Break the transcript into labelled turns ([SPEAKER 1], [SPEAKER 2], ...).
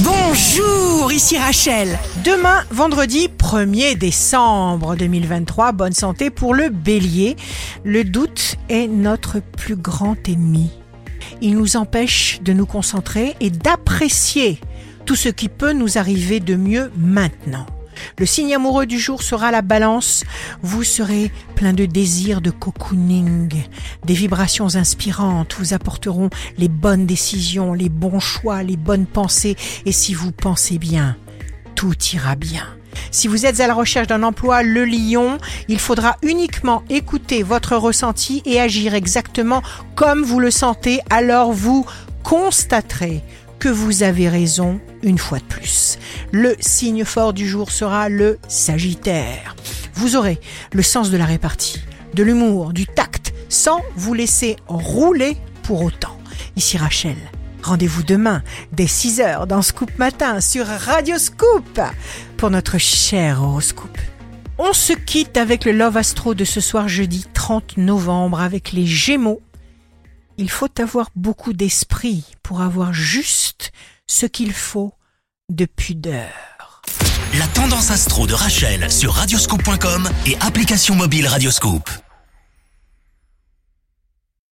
[SPEAKER 1] Bonjour, ici Rachel. Demain, vendredi 1er décembre 2023, bonne santé pour le bélier. Le doute est notre plus grand ennemi. Il nous empêche de nous concentrer et d'apprécier tout ce qui peut nous arriver de mieux maintenant. Le signe amoureux du jour sera la balance. Vous serez plein de désirs de cocooning. Des vibrations inspirantes vous apporteront les bonnes décisions, les bons choix, les bonnes pensées. Et si vous pensez bien, tout ira bien. Si vous êtes à la recherche d'un emploi, le lion, il faudra uniquement écouter votre ressenti et agir exactement comme vous le sentez, alors vous constaterez que vous avez raison une fois de plus. Le signe fort du jour sera le Sagittaire. Vous aurez le sens de la répartie, de l'humour, du tact, sans vous laisser rouler pour autant. Ici Rachel. Rendez-vous demain dès 6h dans Scoop Matin sur Radio Scoop pour notre cher horoscope. On se quitte avec le Love Astro de ce soir jeudi 30 novembre avec les Gémeaux. Il faut avoir beaucoup d'esprit pour avoir juste ce qu'il faut de pudeur.
[SPEAKER 2] La tendance astro de Rachel sur radioscope.com et application mobile Radioscope.